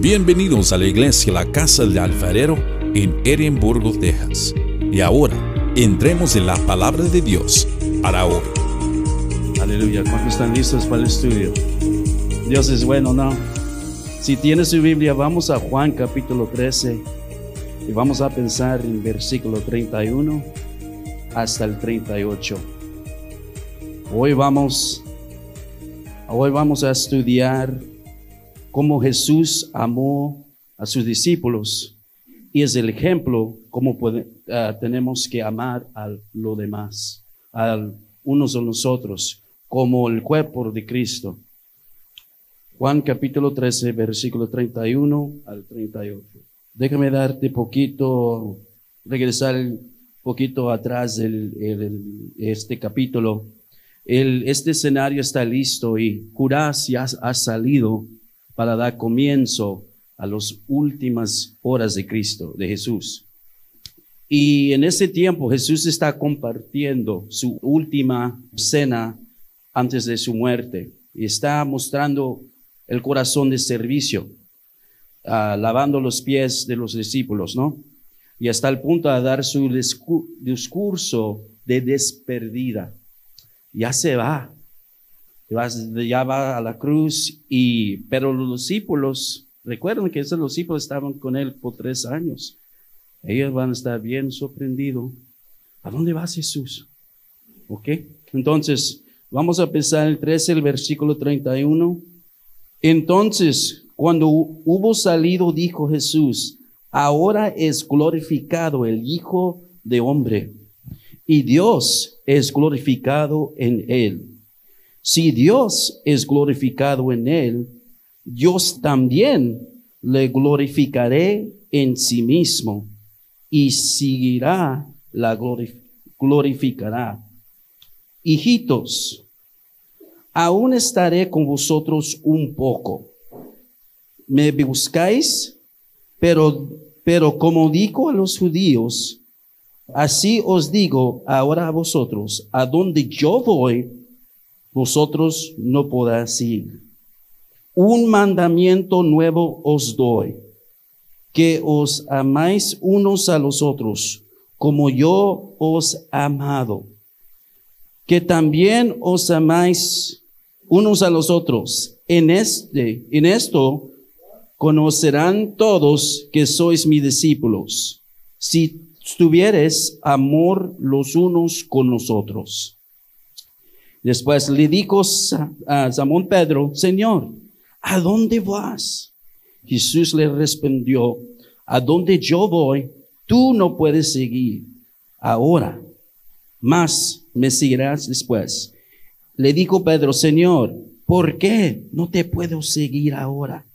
Bienvenidos a la iglesia La Casa del Alfarero en Edimburgo, Texas. Y ahora, entremos en la palabra de Dios para hoy. Aleluya. ¿Cuántos están listos para el estudio? Dios es bueno, ¿no? Si tienes su Biblia, vamos a Juan capítulo 13 y vamos a pensar en versículo 31 hasta el 38. Hoy vamos, hoy vamos a estudiar cómo Jesús amó a sus discípulos y es el ejemplo cómo ah, tenemos que amar a los demás, a unos a nosotros, como el cuerpo de Cristo. Juan capítulo 13, versículo 31 al 38. Déjame darte poquito, regresar poquito atrás de este capítulo. Este escenario está listo y Judas ya ha salido para dar comienzo a las últimas horas de Cristo, de Jesús. Y en ese tiempo Jesús está compartiendo su última cena antes de su muerte y está mostrando el corazón de servicio, ah, lavando los pies de los discípulos, ¿no? Y hasta el punto de dar su discurso de desperdida. Ya se va, ya va a la cruz y, pero los discípulos, recuerden que esos discípulos estaban con él por tres años. Ellos van a estar bien sorprendidos. ¿A dónde va Jesús? ¿Ok? Entonces, vamos a empezar el 13, el versículo 31. Entonces, cuando hubo salido, dijo Jesús, ahora es glorificado el Hijo de Hombre y Dios es glorificado en él. Si Dios es glorificado en él, Dios también le glorificaré en sí mismo y seguirá la glorificará. Hijitos, aún estaré con vosotros un poco. Me buscáis, pero, pero como digo a los judíos, así os digo ahora a vosotros, a donde yo voy, vosotros no podrás ir. Un mandamiento nuevo os doy, que os amáis unos a los otros, como yo os amado. Que también os amáis unos a los otros. En este, en esto conocerán todos que sois mis discípulos, si tuvieres amor los unos con los otros. Después le dijo a Simón Pedro, Señor, ¿a dónde vas? Jesús le respondió, a donde yo voy, tú no puedes seguir ahora, mas me seguirás después. Le dijo Pedro, Señor, ¿por qué no te puedo seguir ahora?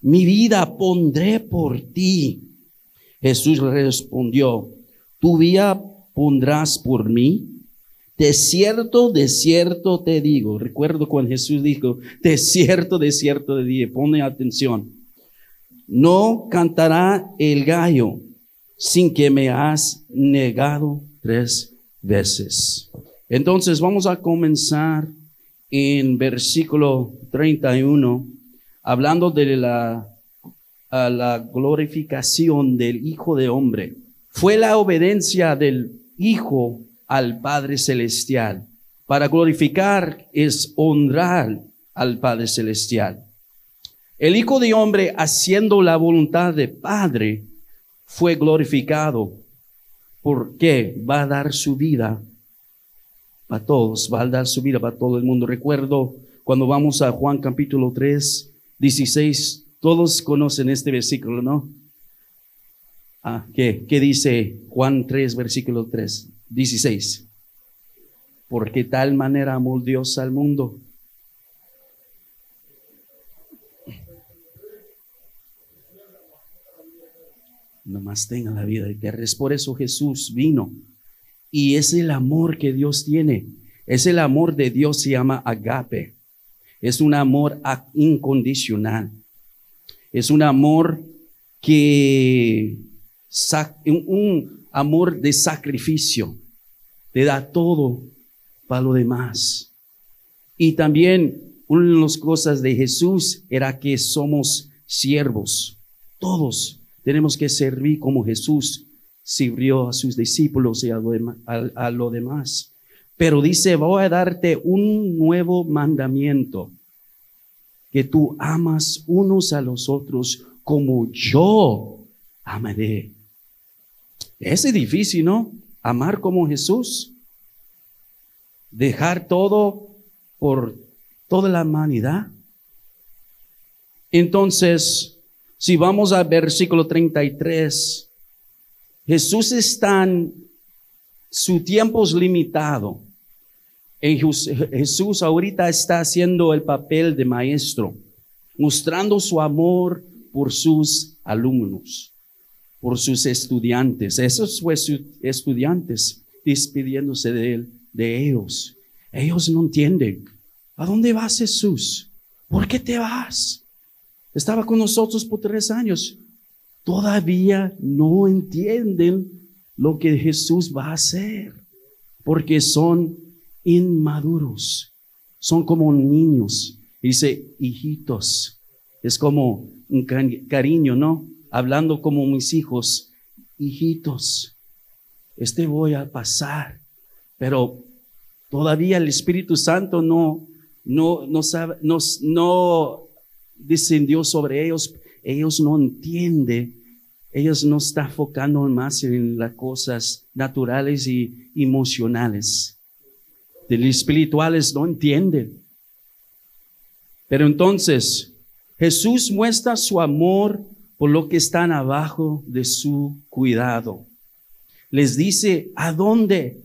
Mi vida pondré por ti. Jesús le respondió, ¿tu vida pondrás por mí? De cierto, de cierto te digo. Recuerdo cuando Jesús dijo, de cierto, de cierto te digo. Pone atención. No cantará el gallo sin que me has negado tres veces. Entonces vamos a comenzar en versículo 31, hablando de la, la glorificación del Hijo de Hombre. Fue la obediencia del Hijo al Padre Celestial. Para glorificar es honrar al Padre Celestial. El Hijo de Hombre, haciendo la voluntad de Padre, fue glorificado. porque Va a dar su vida para todos, va a dar su vida para todo el mundo. Recuerdo cuando vamos a Juan capítulo 3, 16, todos conocen este versículo, ¿no? Ah, ¿qué? ¿Qué dice Juan 3, versículo 3? 16. Porque tal manera amó Dios al mundo. No más tenga la vida eterna. Es por eso Jesús vino. Y es el amor que Dios tiene. Es el amor de Dios, se llama agape. Es un amor incondicional. Es un amor que, un amor de sacrificio te da todo para lo demás. Y también una de las cosas de Jesús era que somos siervos. Todos tenemos que servir como Jesús sirvió a sus discípulos y a lo, demás. Pero dice, voy a darte un nuevo mandamiento, que tú amas unos a los otros como yo amaré. Es difícil, ¿no? Amar como Jesús. Dejar todo por toda la humanidad. Entonces, si vamos al versículo 33, Jesús está en su tiempo es limitado. Jesús ahorita está haciendo el papel de maestro, mostrando su amor por sus alumnos, por sus estudiantes. Esos sus estudiantes despidiéndose de él, de ellos. Ellos no entienden. ¿A dónde vas Jesús? ¿Por qué te vas? Estaba con nosotros por tres años. Todavía no entienden lo que Jesús va a hacer, porque son inmaduros, son como niños. Dice, hijitos, es como un cariño, ¿no? Hablando como mis hijos, hijitos, este voy a pasar, pero todavía el Espíritu Santo no, no, no sabe, no, no descendió sobre ellos, ellos no entienden, ellos no están enfocando más en las cosas naturales y emocionales. De los espirituales no entienden. Pero entonces, Jesús muestra su amor por lo que están abajo de su cuidado. Les dice, ¿a dónde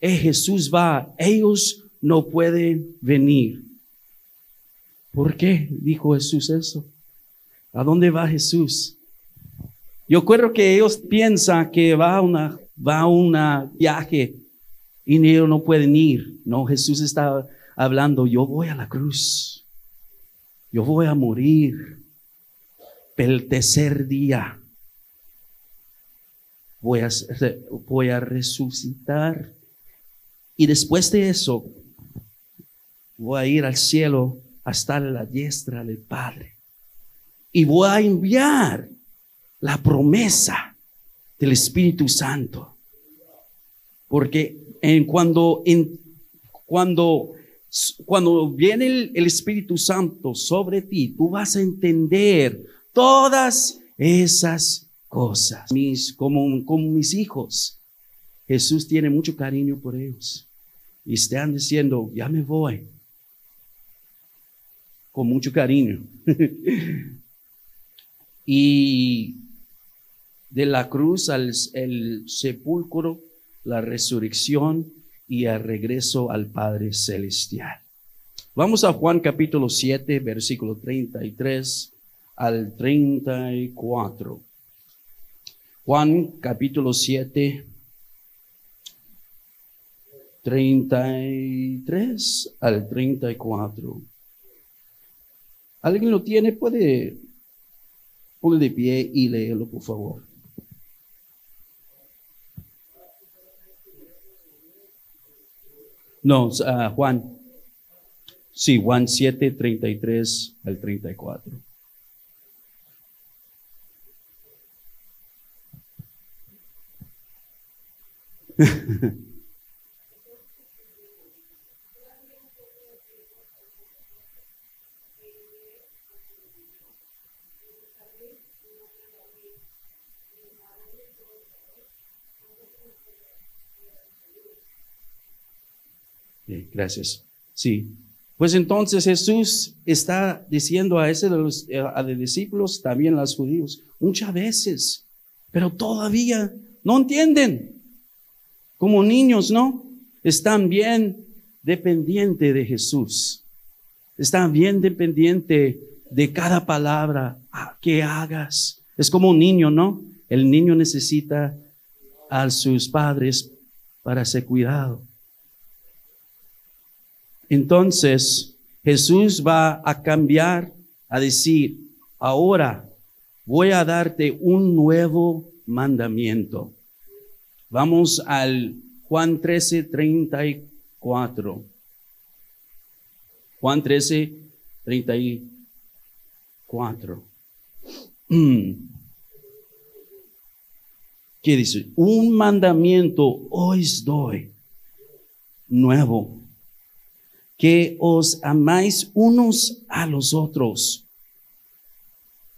Jesús va? Ellos no pueden venir. ¿Por qué dijo Jesús eso? ¿A dónde va Jesús? Yo creo que ellos piensan que va a una, va a un viaje y ellos no pueden ir. No, Jesús está hablando, yo voy a la cruz. Yo voy a morir. El tercer día voy a, voy a resucitar. Y después de eso, voy a ir al cielo hasta la diestra del Padre. Y voy a enviar la promesa del Espíritu Santo. Porque en cuando, en, cuando, cuando viene el, Espíritu Santo sobre ti, tú vas a entender todas esas cosas. Mis, como, mis hijos, Jesús tiene mucho cariño por ellos. Y están diciendo, ya me voy con mucho cariño. y de la cruz al sepulcro, la resurrección y el regreso al Padre Celestial. Vamos a Juan capítulo 7, versículo 33 al 34. Juan capítulo 7, 33 al 34. ¿Alguien lo tiene? Puede poner de pie y léelo, por favor. No, uh, Juan. Sí, Juan 7, 33 al 34. Gracias. Sí. Pues entonces Jesús está diciendo a ese de los, eh, a los discípulos, también a los judíos, muchas veces, pero todavía no entienden. Como niños, ¿no? Están bien dependientes de Jesús. Están bien dependientes de cada palabra que hagas. Es como un niño, ¿no? El niño necesita a sus padres para ser cuidado. Entonces Jesús va a cambiar, a decir, ahora voy a darte un nuevo mandamiento. Vamos al Juan 13, 34. Juan 13, 34. Mm. ¿Qué dice? Un mandamiento os doy nuevo, que os amáis unos a los otros.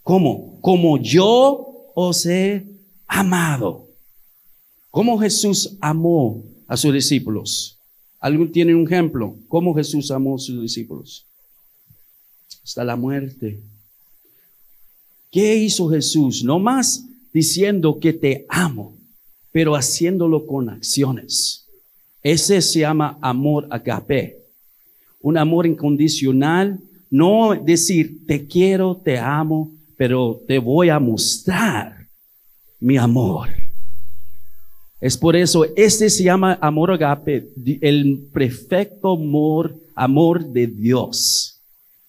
¿Cómo? Como yo os he amado. ¿Cómo Jesús amó a sus discípulos? ¿Alguien tiene un ejemplo? ¿Cómo Jesús amó a sus discípulos? Hasta la muerte. ¿Qué hizo Jesús? No más diciendo que te amo, pero haciéndolo con acciones. Ese se llama amor agape. Un amor incondicional, no decir te quiero, te amo, pero te voy a mostrar mi amor. Es por eso, este se llama amor agape, el perfecto amor, amor de Dios.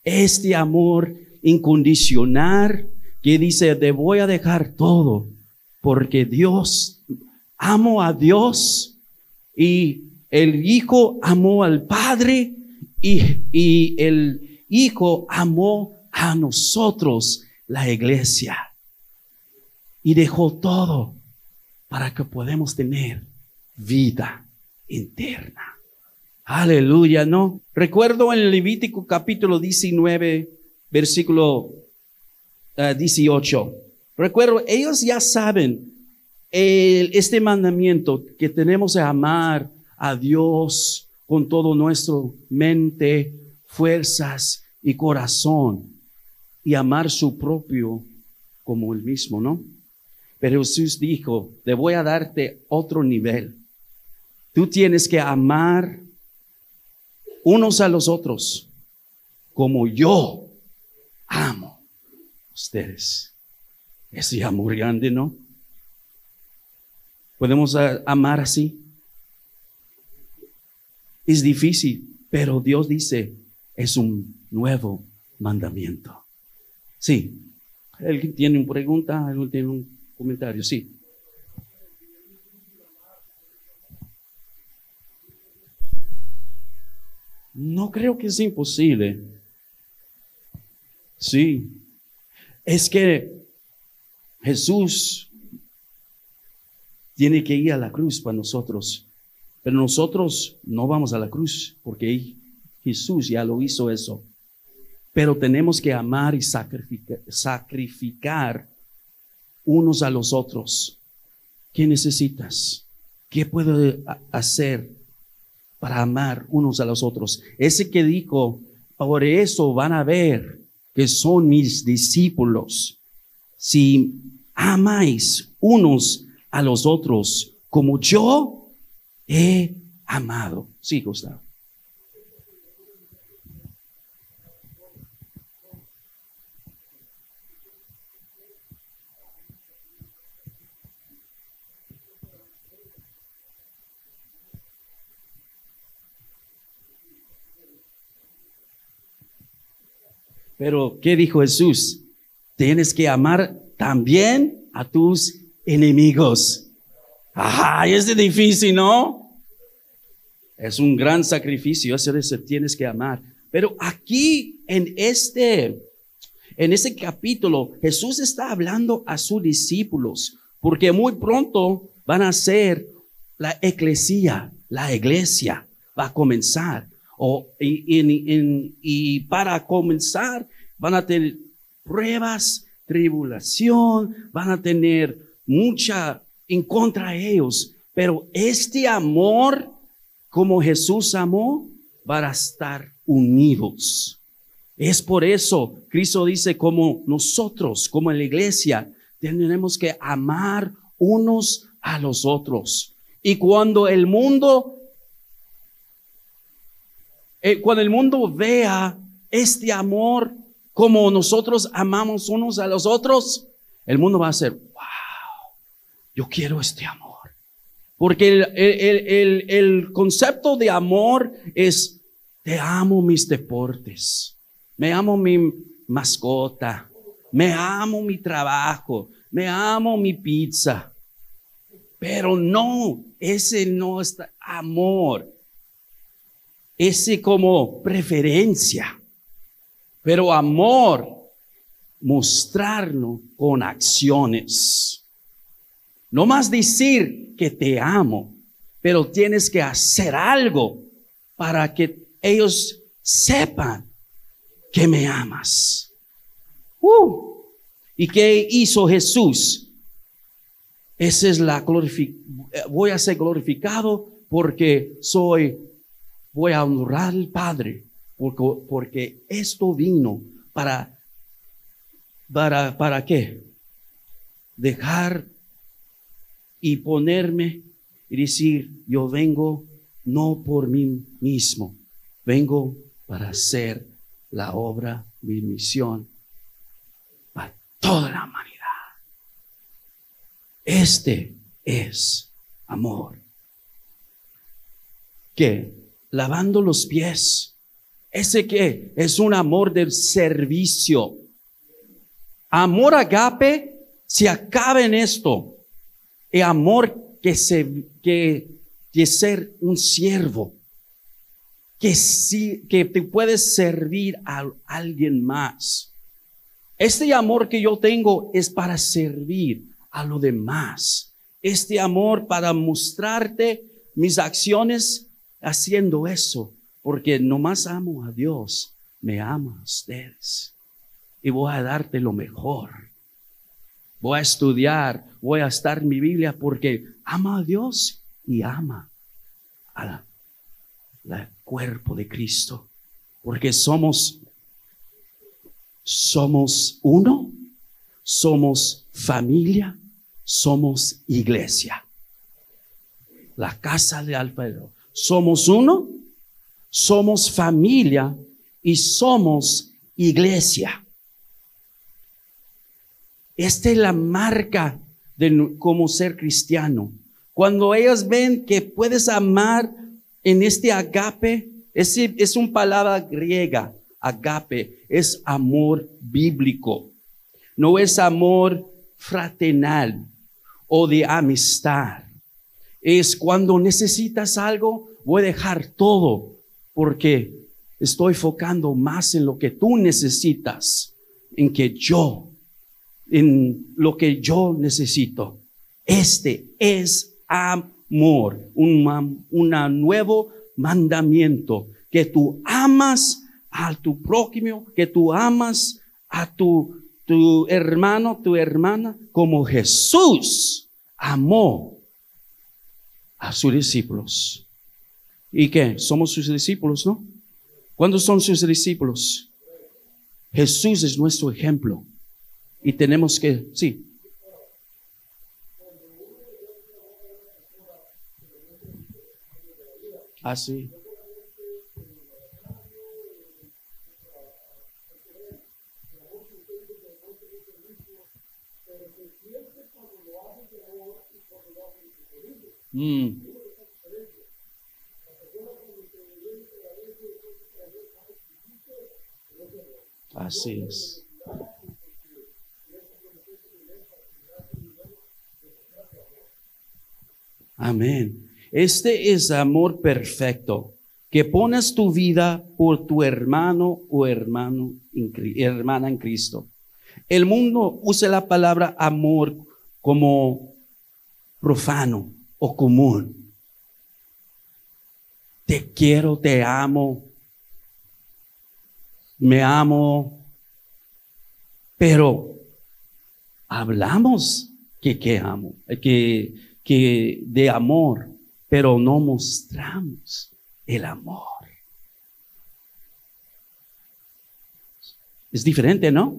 Este amor incondicional que dice, te voy a dejar todo, porque Dios, amo a Dios y el Hijo amó al Padre y, y el Hijo amó a nosotros, la iglesia, y dejó todo para que podamos tener vida interna. Aleluya, ¿no? Recuerdo en el Levítico capítulo 19, versículo 18. Recuerdo, ellos ya saben este mandamiento que tenemos que amar a Dios con todo nuestro mente, fuerzas y corazón y amar su propio como el mismo, ¿no? Pero Jesús dijo, te voy a darte otro nivel. Tú tienes que amar unos a los otros como yo amo ustedes. Ese amor grande, ¿no? ¿Podemos amar así? Es difícil, pero Dios dice, es un nuevo mandamiento. Sí. ¿Alguien tiene una pregunta? ¿Alguien tiene un comentario? Sí. No creo que es imposible. Sí, es que Jesús tiene que ir a la cruz para nosotros, pero nosotros no vamos a la cruz porque Jesús ya lo hizo eso. Pero tenemos que amar y sacrificar, sacrificar unos a los otros. ¿Qué necesitas? ¿Qué puedo hacer para amar unos a los otros? Ese que dijo, por eso van a ver que son mis discípulos, si amáis unos a los otros como yo he amado. Sí, Gustavo. Pero, ¿qué dijo Jesús? Tienes que amar también a tus enemigos. Ajá, es difícil, ¿no? Es un gran sacrificio, eso tienes que amar. Pero aquí en este, en este capítulo, Jesús está hablando a sus discípulos, porque muy pronto van a ser la eclesia, la iglesia va a comenzar. O, y, para comenzar, van a tener pruebas, tribulación, van a tener mucha en contra de ellos. Pero este amor, como Jesús amó, van a estar unidos. Es por eso, Cristo dice, como nosotros, como la iglesia, tenemos que amar unos a los otros. Y cuando el mundo eh, cuando el mundo vea este amor como nosotros amamos unos a los otros, el mundo va a ser, wow, yo quiero este amor. Porque el, el, el, concepto de amor es, te amo mis deportes, me amo mi mascota, me amo mi trabajo, me amo mi pizza. Pero no, ese no es amor ese como preferencia. Pero amor mostrarlo con acciones. No más decir que te amo, pero tienes que hacer algo para que ellos sepan que me amas. Uh. ¿Y qué hizo Jesús? Esa es la glorificación. Voy a ser glorificado porque soy, voy a honrar al Padre, porque, porque esto vino para, para, ¿para qué? Dejar y ponerme y decir, yo vengo no por mí mismo, vengo para hacer la obra, mi misión, para toda la humanidad. Este es amor. ¿Qué? Lavando los pies. ¿Ese qué? Es un amor del servicio. Amor agape se acaba en esto. El amor que se, que de ser un siervo, que, sí, que te puedes servir a alguien más. Este amor que yo tengo es para servir a lo demás. Este amor para mostrarte mis acciones haciendo eso, porque nomás amo a Dios, me ama a ustedes. Y voy a darte lo mejor. Voy a estudiar, voy a estar en mi Biblia porque ama a Dios y ama al cuerpo de Cristo. Porque somos, somos uno, somos familia, somos iglesia. La casa de Alfredo. Somos uno, somos familia y somos iglesia. Esta es la marca de cómo ser cristiano. Cuando ellos ven que puedes amar en este agape, es, es una palabra griega, agape, es amor bíblico. No es amor fraternal o de amistad. Es cuando necesitas algo, voy a dejar todo porque estoy enfocando más en lo que tú necesitas, en que yo, en lo que yo necesito. Este es amor, un, nuevo mandamiento, que tú amas a tu prójimo, que tú amas a tu, tu hermano, tu hermana, como Jesús amó a sus discípulos. ¿Y qué? Somos sus discípulos, ¿no? ¿Cuándo son sus discípulos? Jesús es nuestro ejemplo. Y tenemos que, sí, Así. Mm. Así es. Amén. Este es amor perfecto, que pones tu vida por tu hermano o hermano, hermana en Cristo. El mundo usa la palabra amor como profano o común. Te quiero, te amo, me amo, pero hablamos que, que amo, que, que de amor, pero no mostramos el amor. Es diferente, ¿no?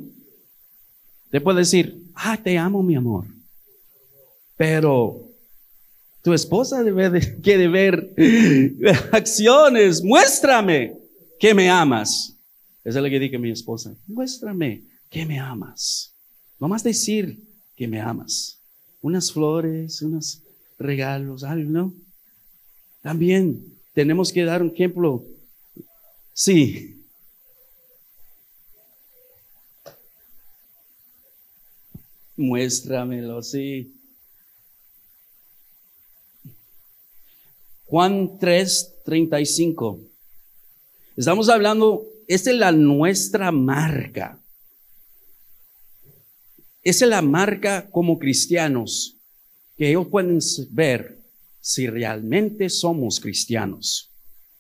Te puede decir, ah, te amo, mi amor. Pero tu esposa debe de, quiere ver acciones. Muéstrame que me amas. Esa es lo que dije a mi esposa. Muéstrame que me amas. No más decir que me amas. Unas flores, unos regalos, algo. También tenemos que dar un ejemplo. Sí. Muéstramelo, sí. Juan 3, 35. Estamos hablando, esta es la nuestra marca. esa es la marca como cristianos que ellos pueden ver si realmente somos cristianos,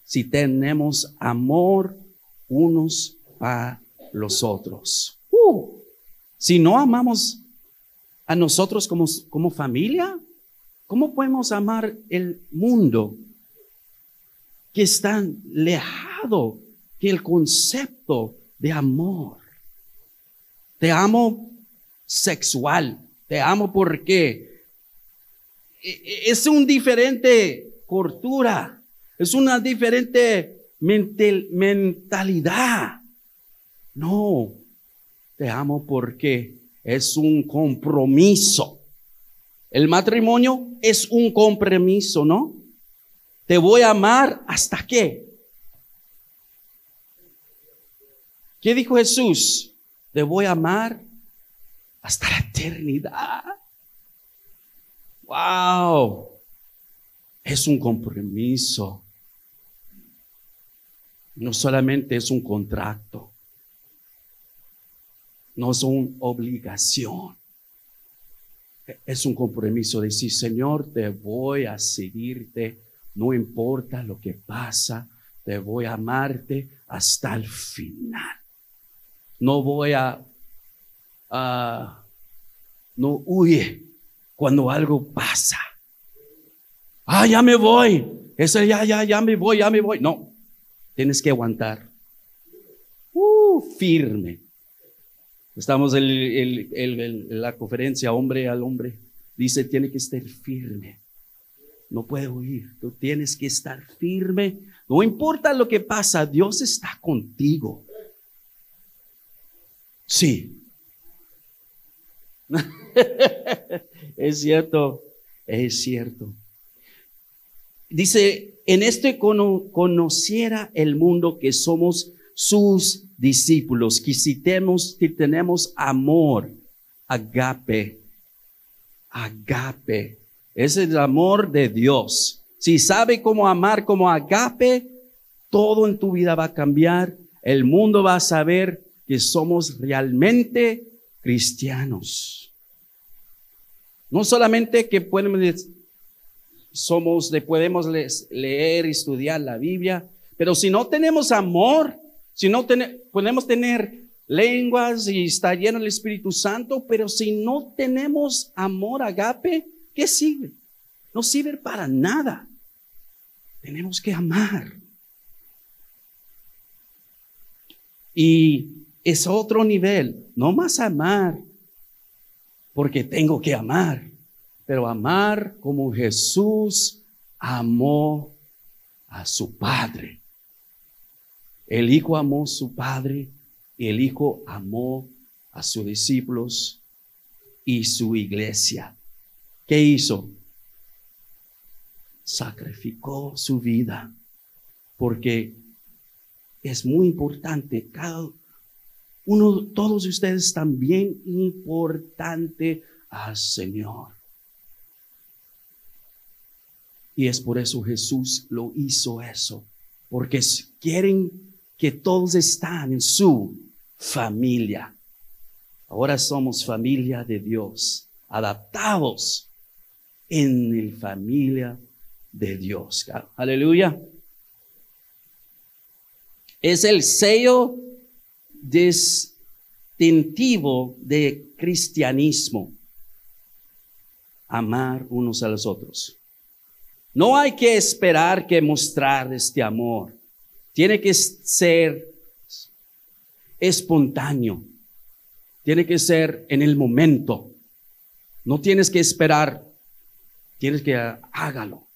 si tenemos amor unos a los otros. Uh, si no amamos a nosotros como, como familia, ¿cómo podemos amar el mundo que es tan lejado que el concepto de amor? Te amo sexual, te amo porque e, e, es un diferente cultura, es una diferente mentalidad. No, te amo porque es un compromiso. El matrimonio es un compromiso, ¿no? Te voy a amar hasta qué. ¿Qué dijo Jesús? Te voy a amar hasta la eternidad. Wow. Es un compromiso. No solamente es un contrato. No es una obligación. Es un compromiso de decir, Señor, te voy a seguirte, no importa lo que pasa, te voy a amarte hasta el final. No voy a, no huye cuando algo pasa. Ah, ya me voy. Eso ya, ya, ya me voy, ya me voy. No, tienes que aguantar. Uh, firme. Estamos en la conferencia hombre al hombre. Dice, tiene que estar firme. No puede huir. Tú tienes que estar firme. No importa lo que pasa, Dios está contigo. Sí. es cierto, es cierto. Dice, en este conociera el mundo que somos sus discípulos, que si tenemos, que tenemos amor, agape, agape, es el amor de Dios. Si sabe cómo amar como agape, todo en tu vida va a cambiar. El mundo va a saber que somos realmente cristianos. No solamente que podemos, somos, podemos leer y estudiar la Biblia, pero si no tenemos amor, si no podemos tener lenguas y estar lleno del Espíritu Santo, pero si no tenemos amor agape, ¿qué sirve? No sirve para nada. Tenemos que amar. Y es otro nivel, no más amar, porque tengo que amar, pero amar como Jesús amó a su Padre. El Hijo amó a su Padre el Hijo amó a sus discípulos y su iglesia. ¿Qué hizo? Sacrificó su vida porque es muy importante. Cada uno, todos ustedes también importante al Señor. Y es por eso Jesús lo hizo eso, porque quieren que todos están en su familia. Ahora somos familia de Dios, adaptados en la familia de Dios. Aleluya. Es el sello distintivo de cristianismo. Amar unos a los otros. No hay que esperar que mostrar este amor. Tiene que ser espontáneo. Tiene que ser en el momento. No tienes que esperar. Tienes que hágalo.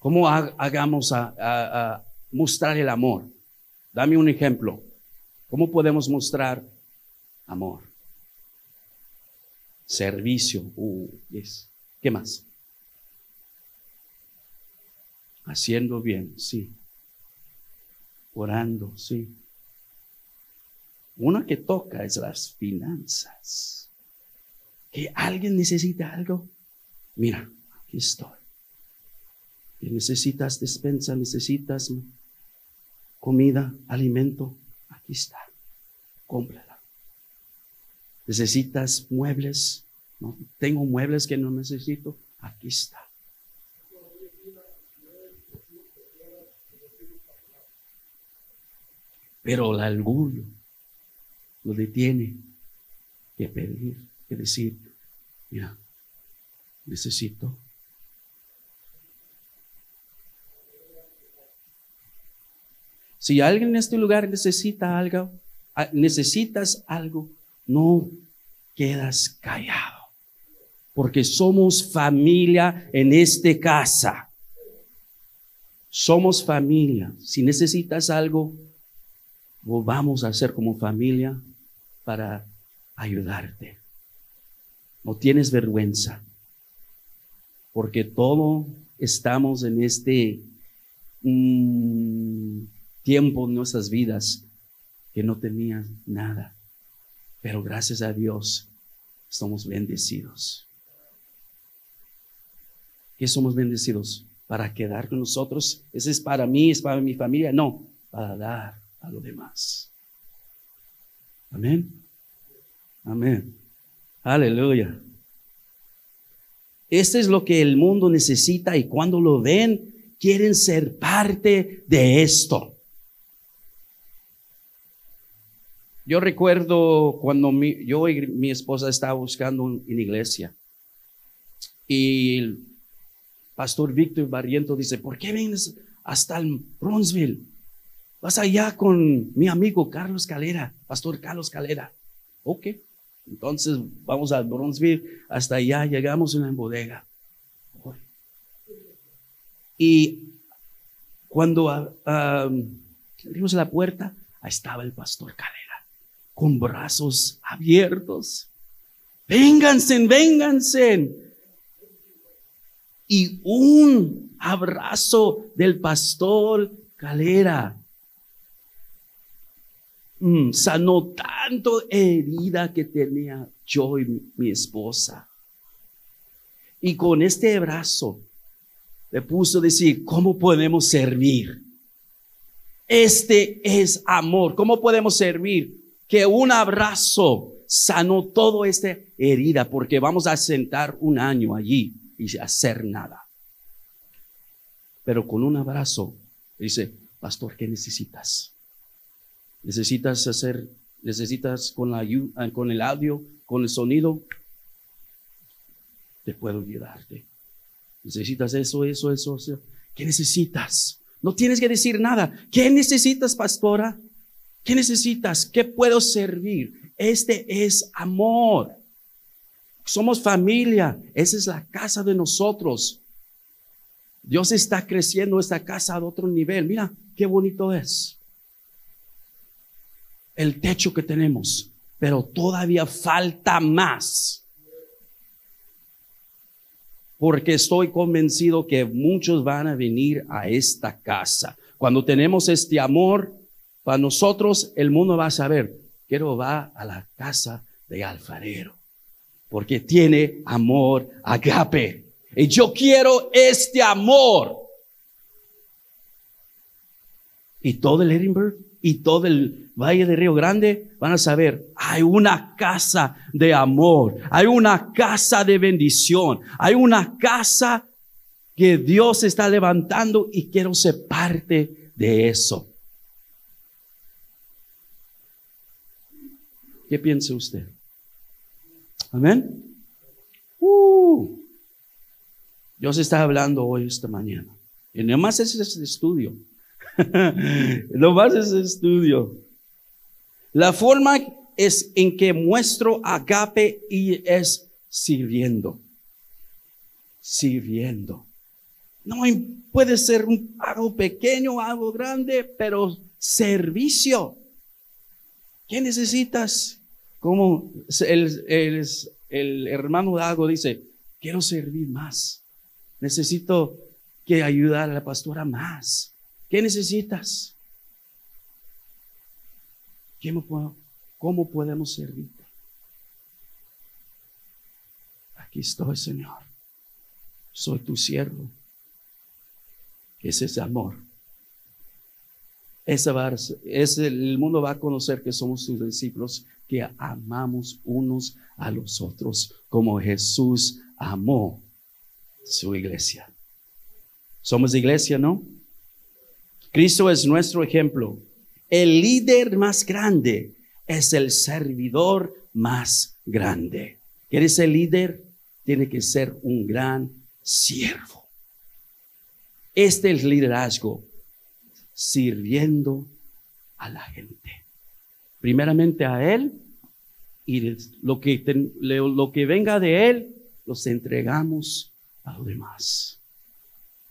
¿Cómo hagamos a, mostrar el amor? Dame un ejemplo. ¿Cómo podemos mostrar amor? Servicio. Uh, ¿Qué más? Haciendo bien, sí orando, sí. Una que toca es las finanzas. Que alguien necesita algo. Mira, aquí estoy. Que necesitas despensa, necesitas comida, alimento. Aquí está. Cómprala. ¿Necesitas muebles? No, tengo muebles que no necesito. Aquí está. Pero el orgullo lo detiene que pedir, que decir, mira, necesito. Si alguien en este lugar necesita algo, necesitas algo, no quedas callado. Porque somos familia en esta casa. Somos familia. Si necesitas algo, vamos a hacer como familia para ayudarte. No tienes vergüenza, porque todos estamos en este mm, tiempo en nuestras vidas que no tenías nada, pero gracias a Dios somos bendecidos. ¿Qué somos bendecidos? ¿Para quedar con nosotros? ¿Ese es para mí, es para mi familia? No, para dar a lo demás. Amén. Amén. Aleluya. Este es lo que el mundo necesita y cuando lo ven, quieren ser parte de esto. Yo recuerdo cuando mi, yo y mi esposa estaba buscando en iglesia y el pastor Víctor Barriento dice, ¿por qué vienes hasta el Bronzeville? Vas allá con mi amigo Carlos Calera, pastor Carlos Calera. Ok. Entonces vamos a Bronzeville, hasta allá llegamos a una bodega. Y cuando abrimos la puerta, estaba el pastor Calera, con brazos abiertos. Vénganse, vénganse. Y un abrazo del pastor Calera Mm, sanó tanto herida que tenía yo y mi, esposa. Y con este abrazo le puso a decir, ¿cómo podemos servir? Este es amor. ¿Cómo podemos servir? Que un abrazo sanó toda esta herida porque vamos a sentar un año allí y hacer nada. Pero con un abrazo dice, pastor, ¿qué necesitas? Necesitas hacer, necesitas con, la, ah, con el audio, con el sonido, te puedo ayudarte. Necesitas eso, eso, eso, eso. ¿Qué necesitas? No tienes que decir nada. ¿Qué necesitas, pastora? ¿Qué necesitas? ¿Qué puedo servir? Este es amor. Somos familia. Esa es la casa de nosotros. Dios está creciendo esta casa a otro nivel. Mira, qué bonito es el techo que tenemos, pero todavía falta más. Porque estoy convencido que muchos van a venir a esta casa. Cuando tenemos este amor, para nosotros el mundo va a saber, quiero va a la casa de alfarero, porque tiene amor agape. Y yo quiero este amor. Y todo el Edinburgh y todo el Valle de Río Grande van a saber, hay una casa de amor, hay una casa de bendición, hay una casa que Dios está levantando y quiero ser parte de eso. ¿Qué piensa usted? Amén. Uh, Dios está hablando hoy, esta mañana. Y nada más es este estudio. Lo más es estudio. La forma es en que muestro agape y es sirviendo. Sirviendo. No puede ser un, algo pequeño, algo grande, pero servicio. ¿Qué necesitas? Como el, el, el hermano Dago dice, quiero servir más. Necesito que ayudar a la pastora más. ¿Qué necesitas? ¿Cómo podemos servirte? Aquí estoy, Señor. Soy tu siervo. Ese es amor. Ese, ese, el mundo va a conocer que somos tus discípulos que amamos unos a los otros como Jesús amó su iglesia. Somos iglesia, ¿no? Cristo es nuestro ejemplo. El líder más grande es el servidor más grande. ¿Quieres ser líder? Tiene que ser un gran siervo. Este es liderazgo, sirviendo a la gente. Primeramente a Él y lo que, lo que venga de Él, los entregamos a los demás.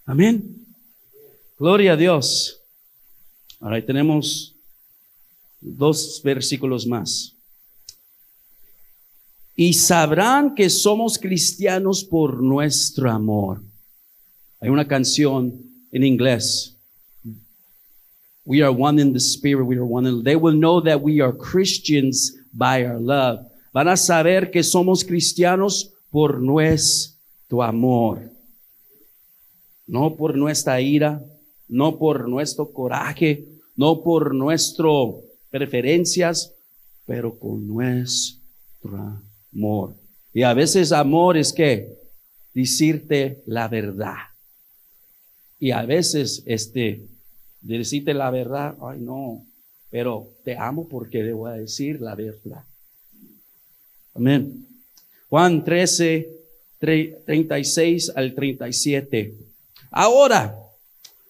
Amén. Gloria a Dios. Ahora tenemos dos versículos más. Y sabrán que somos cristianos por nuestro amor. Hay una canción en inglés. We are one in the spirit, we are one in They will know that we are Christians by our love. Van a saber que somos cristianos por nuestro amor. No por nuestra ira, no por nuestro coraje, no por nuestras preferencias, pero con nuestro amor. Y a veces amor es que decirte la verdad. Y a veces este decirte la verdad, ay no, pero te amo porque debo decir la verdad. Amén. Juan 13, 36 al 37. Ahora,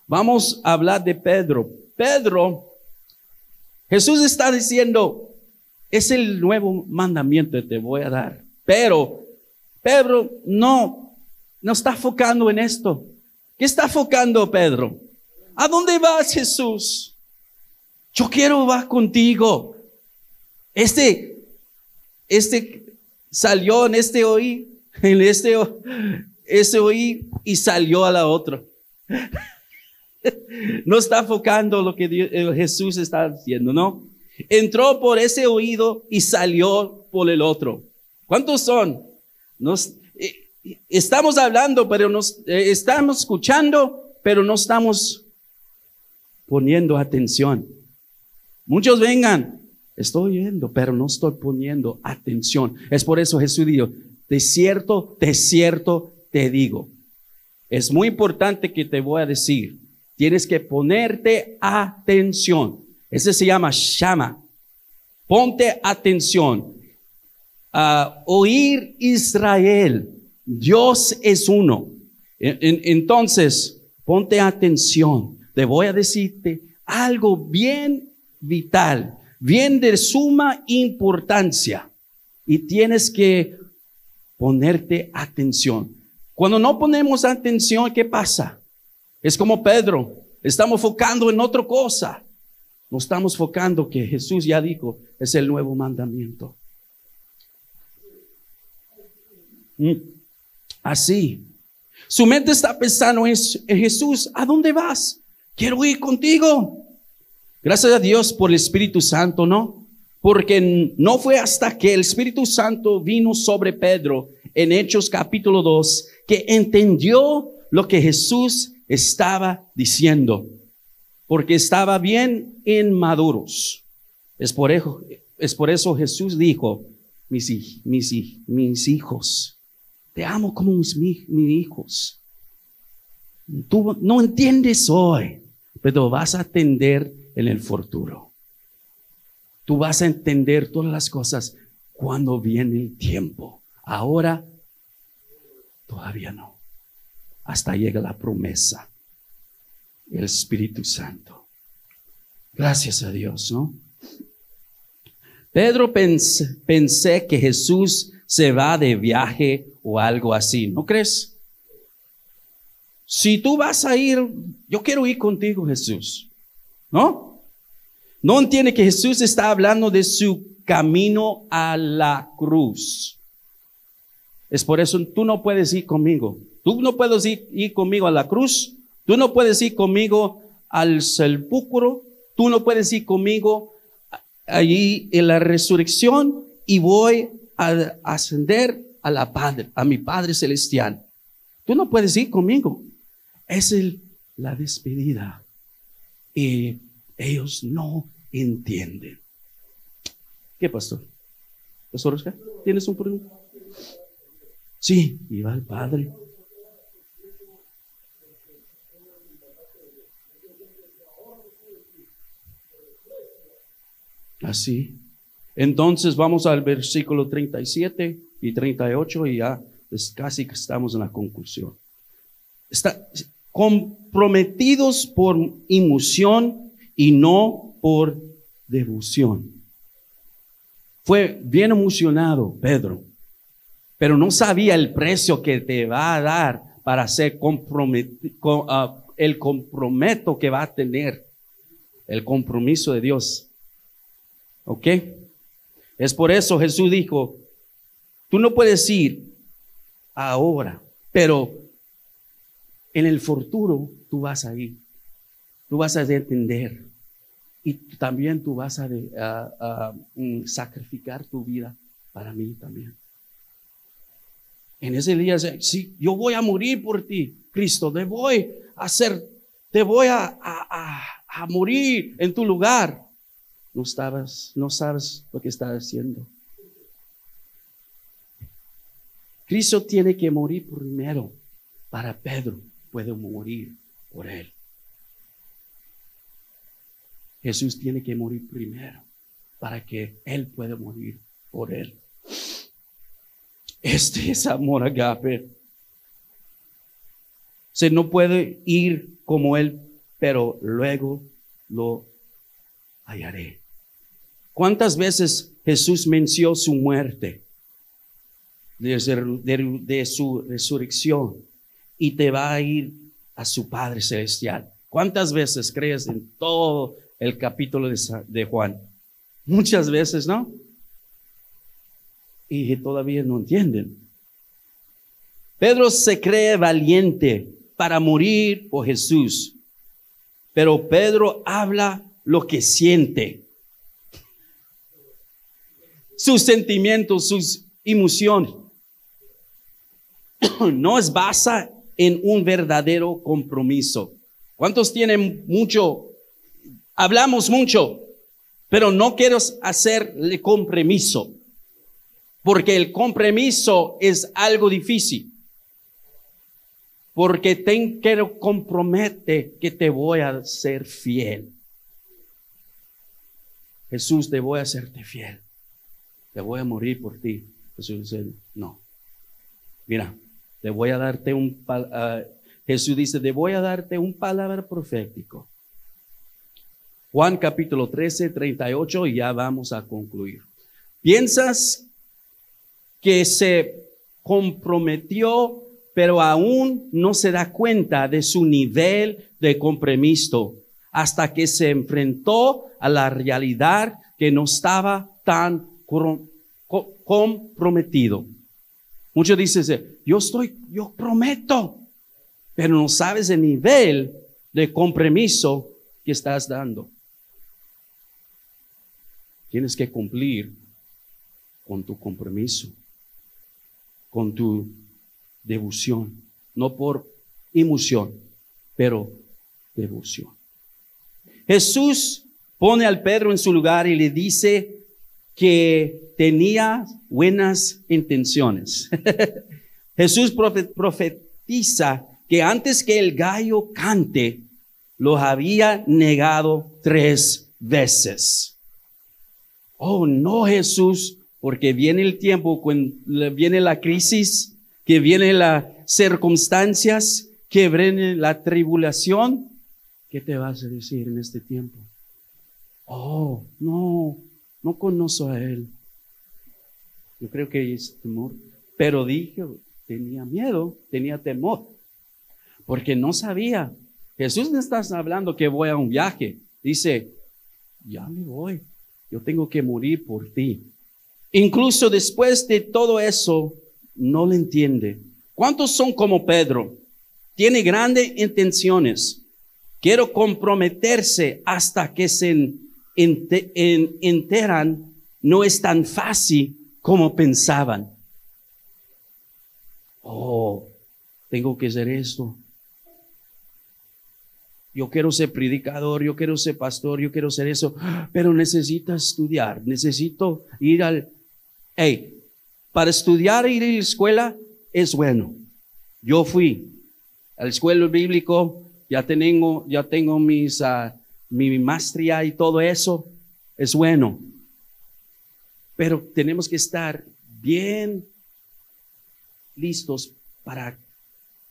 vamos a hablar de Pedro. Pedro, Jesús está diciendo, es el nuevo mandamiento que te voy a dar. Pero Pedro no, no está enfocando en esto. ¿Qué está enfocando Pedro? ¿A dónde vas Jesús? Yo quiero ir contigo. Este, este salió en este oí, en este, ese oí y salió a la otra. No está enfocando lo que eh, Jesús está diciendo, ¿no? Entró por ese oído y salió por el otro. ¿Cuántos son? Nos, eh, estamos hablando, pero nos eh, estamos escuchando, pero no estamos poniendo atención. Muchos vengan, estoy oyendo, pero no estoy poniendo atención. Es por eso Jesús dijo, de cierto, de cierto te digo. Es muy importante que te voy a decir, tienes que ponerte atención. Ese se llama llama. Ponte atención. a oír Israel, Dios es uno. Entonces, ponte atención. Te voy a decirte algo bien vital, bien de suma importancia. Y tienes que ponerte atención. Cuando no ponemos atención, ¿qué pasa? Es como Pedro, estamos focando en otra cosa. No estamos focando que Jesús ya dijo, es el nuevo mandamiento. Mm. Así. Su mente está pensando en, Jesús, ¿a dónde vas? Quiero ir contigo. Gracias a Dios por el Espíritu Santo, ¿no? Porque no fue hasta que el Espíritu Santo vino sobre Pedro en Hechos capítulo 2 que entendió lo que Jesús estaba diciendo, porque estaba bien inmaduros. Es por eso, es por eso Jesús dijo, mis, mis, mis hijos, te amo como mis, hijos. Tú no entiendes hoy, pero vas a entender en el futuro. Tú vas a entender todas las cosas cuando viene el tiempo. Ahora, todavía no hasta llega la promesa, el Espíritu Santo. Gracias a Dios, ¿no? Pedro pensé, que Jesús se va de viaje o algo así, ¿no crees? Si tú vas a ir, yo quiero ir contigo, Jesús, ¿no? No entiende que Jesús está hablando de su camino a la cruz. Es por eso tú no puedes ir conmigo. Tú no puedes ir, conmigo a la cruz, tú no puedes ir conmigo al sepulcro, tú no puedes ir conmigo allí en la resurrección y voy a ascender a la Padre, a mi Padre celestial. Tú no puedes ir conmigo. Es el, la despedida. Y ellos no entienden. ¿Qué? Pastor ¿tienes un pregunta? Sí, iba el Padre. Así. Entonces vamos al versículo 37 y 38 y ya es casi que estamos en la conclusión. Está comprometidos por emoción y no por devoción. Fue bien emocionado Pedro, pero no sabía el precio que te va a dar para ser comprometido, ah, el comprometo que va a tener, el compromiso de Dios. ¿Ok? Es por eso Jesús dijo, tú no puedes ir ahora, pero en el futuro tú vas a ir, tú vas a entender y también tú vas a, mm, sacrificar tu vida para mí también. En ese día, sí, yo voy a morir por ti, Cristo, te voy a hacer, te voy a, a morir en tu lugar. No estabas, no sabes lo que estás haciendo. Cristo tiene que morir primero para Pedro puede morir por él. Jesús tiene que morir primero para que él pueda morir por él. Este es amor agape. Se no puede ir como él, pero luego lo hallaré. ¿Cuántas veces Jesús mencionó su muerte? de, su resurrección y te va a ir a su Padre Celestial. ¿Cuántas veces crees en todo el capítulo de, Juan? Muchas veces, ¿no? Y todavía no entienden. Pedro se cree valiente para morir por Jesús, pero Pedro habla lo que siente. Sus sentimientos, sus emociones. no es basa en un verdadero compromiso. ¿Cuántos tienen mucho? Hablamos mucho, pero no quiero hacerle compromiso, porque el compromiso es algo difícil. Porque te quiero compromete que te voy a ser fiel. Jesús, te voy a hacerte fiel. Te voy a morir por ti. Jesús dice, no. Mira, te voy a darte un, uh, Jesús dice, te voy a darte un palabra profético. Juan capítulo 13, 38 y ya vamos a concluir. ¿Piensas que se comprometió, pero aún no se da cuenta de su nivel de compromiso hasta que se enfrentó a la realidad que no estaba tan comprometido? Muchos dicen, yo estoy, yo prometo, pero no sabes el nivel de compromiso que estás dando. Tienes que cumplir con tu compromiso, con tu devoción, no por emoción, pero devoción. Jesús pone al Pedro en su lugar y le dice que tenía buenas intenciones. Jesús profetiza que antes que el gallo cante, lo había negado tres veces. Oh, no Jesús, porque viene el tiempo, cuando viene la crisis, que vienen las circunstancias, que viene la tribulación. ¿Qué te vas a decir en este tiempo? Oh, no, no conozco a Él. Yo creo que es temor. Pero dije, tenía miedo, tenía temor, porque no sabía. Jesús no está hablando que voy a un viaje. Dice, ya me voy, yo tengo que morir por ti. Incluso después de todo eso, no le entiende. ¿Cuántos son como Pedro? Tiene grandes intenciones. Quiero comprometerse hasta que se enteran. No es tan fácil como pensaban. Oh, tengo que hacer esto. Yo quiero ser predicador, yo quiero ser pastor, yo quiero ser eso, pero necesito estudiar, necesito ir al, Hey, para estudiar ir a la escuela es bueno. Yo fui al escuela bíblico, ya tengo, ya tengo mis, ah, mi maestría y todo eso, es bueno. Pero tenemos que estar bien listos para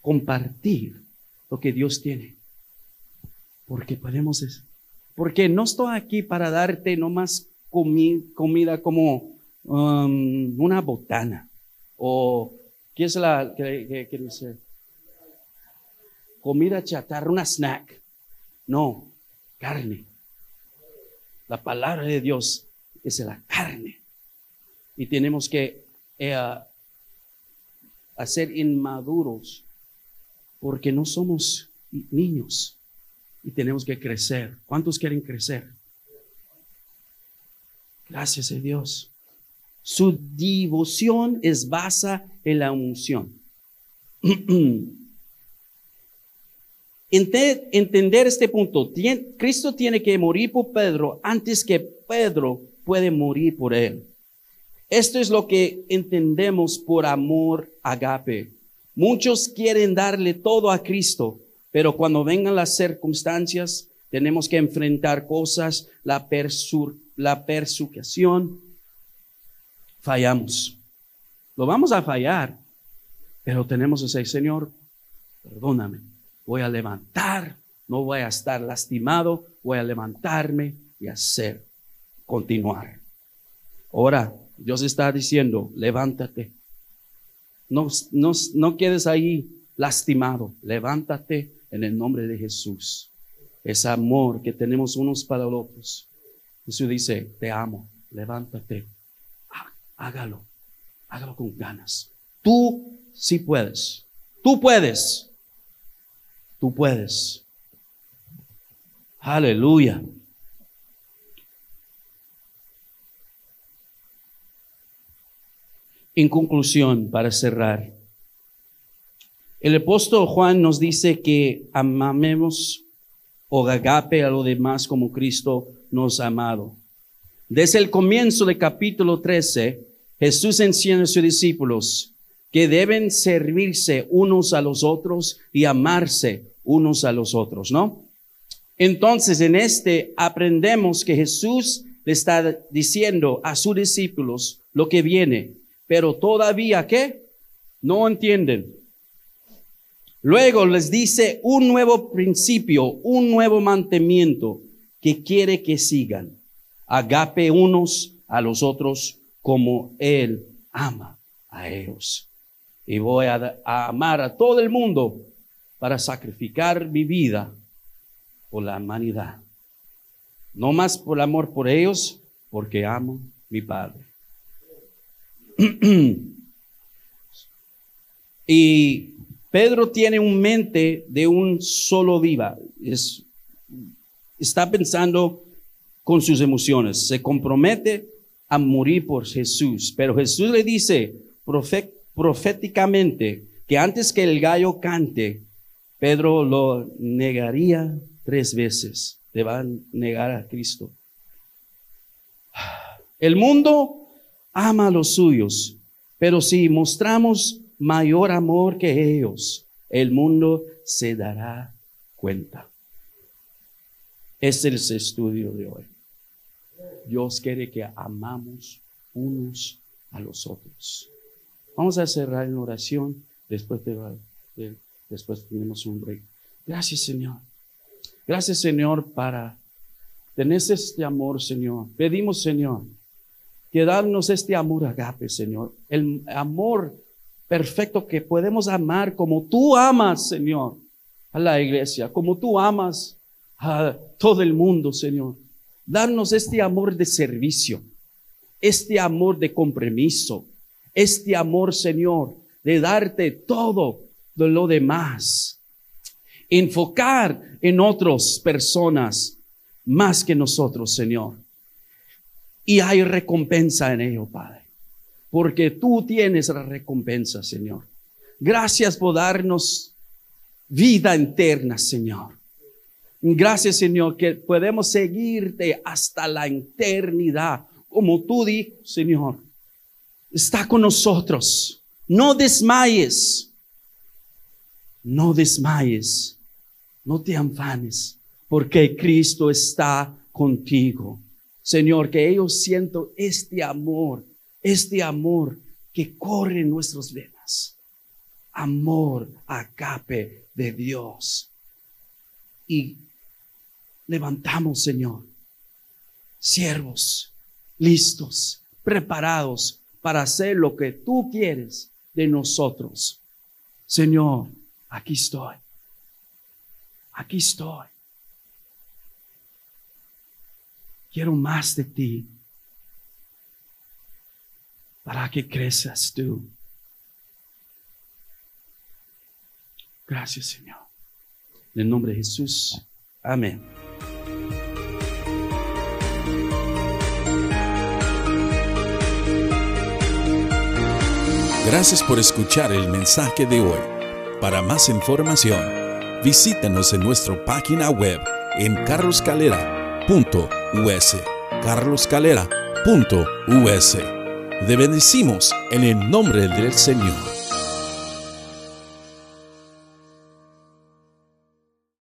compartir lo que Dios tiene. Porque podemos, porque no estoy aquí para darte nomás comida como um, una botana o ¿qué es la que, dice? Comida chatarra, una snack. No, carne. La palabra de Dios es la carne. Y tenemos que eh, hacer inmaduros porque no somos niños y tenemos que crecer. ¿Cuántos quieren crecer? Gracias a Dios. Su devoción es basada en la unción. Entender este punto. Cristo tiene que morir por Pedro antes que Pedro puede morir por él. Esto es lo que entendemos por amor agape. Muchos quieren darle todo a Cristo, pero cuando vengan las circunstancias, tenemos que enfrentar cosas, la, persur, fallamos. Lo vamos a fallar, pero tenemos que decir, Señor, perdóname, voy a levantar, no voy a estar lastimado, voy a levantarme y hacer, continuar. Ahora, Dios está diciendo, levántate. No, no, no quedes ahí lastimado. Levántate en el nombre de Jesús. Ese amor que tenemos unos para los otros. Jesús dice, te amo, levántate. Hágalo. Hágalo con ganas. Tú sí puedes. Tú puedes. Tú puedes. Aleluya. En conclusión, para cerrar, el apóstol Juan nos dice que amamos o agape a lo demás como Cristo nos ha amado. Desde el comienzo del capítulo 13, Jesús enseña a sus discípulos que deben servirse unos a los otros y amarse unos a los otros, ¿no? Entonces, en este aprendemos que Jesús le está diciendo a sus discípulos lo que viene pero todavía ¿qué? No entienden. Luego les dice un nuevo principio, un nuevo mantenimiento que quiere que sigan. Agape unos a los otros como Él ama a ellos. Y voy a, a amar a todo el mundo para sacrificar mi vida por la humanidad. No más por amor por ellos, porque amo mi Padre. y Pedro tiene un mente de un solo viva. Es, está pensando con sus emociones. Se compromete a morir por Jesús. Pero Jesús le dice proféticamente que antes que el gallo cante, Pedro lo negaría tres veces. Le va a negar a Cristo. El mundo ama a los suyos, pero si mostramos mayor amor que ellos, el mundo se dará cuenta. Ese es el estudio de hoy. Dios quiere que amamos unos a los otros. Vamos a cerrar en oración. Después, después tenemos un break. Gracias, Señor. Gracias, Señor, para tener este amor, Señor. Pedimos, Señor, que darnos este amor agape, Señor. El amor perfecto que podemos amar como tú amas, Señor, a la iglesia, como tú amas a todo el mundo, Señor. Darnos este amor de servicio, este amor de compromiso, este amor, Señor, de darte todo lo demás. Enfocar en otras personas más que nosotros, Señor. Y hay recompensa en ello, Padre. Porque tú tienes la recompensa, Señor. Gracias por darnos vida eterna, Señor. Gracias, Señor, que podemos seguirte hasta la eternidad, como tú dices, Señor. está con nosotros. No desmayes. No desmayes. No te afanes, porque Cristo está contigo. Señor, que ellos sientan este amor, este amor que corre en nuestras venas. Amor, agape de Dios. Y levantamos, Señor, siervos, listos, preparados para hacer lo que tú quieres de nosotros. Señor, aquí estoy. Aquí estoy. Quiero más de ti para que crezcas tú. Gracias, Señor. En el nombre de Jesús. Amén. Gracias por escuchar el mensaje de hoy. Para más información, visítenos en nuestra página web en carloscalera.us. carloscalera.us. Te bendecimos en el nombre del Señor.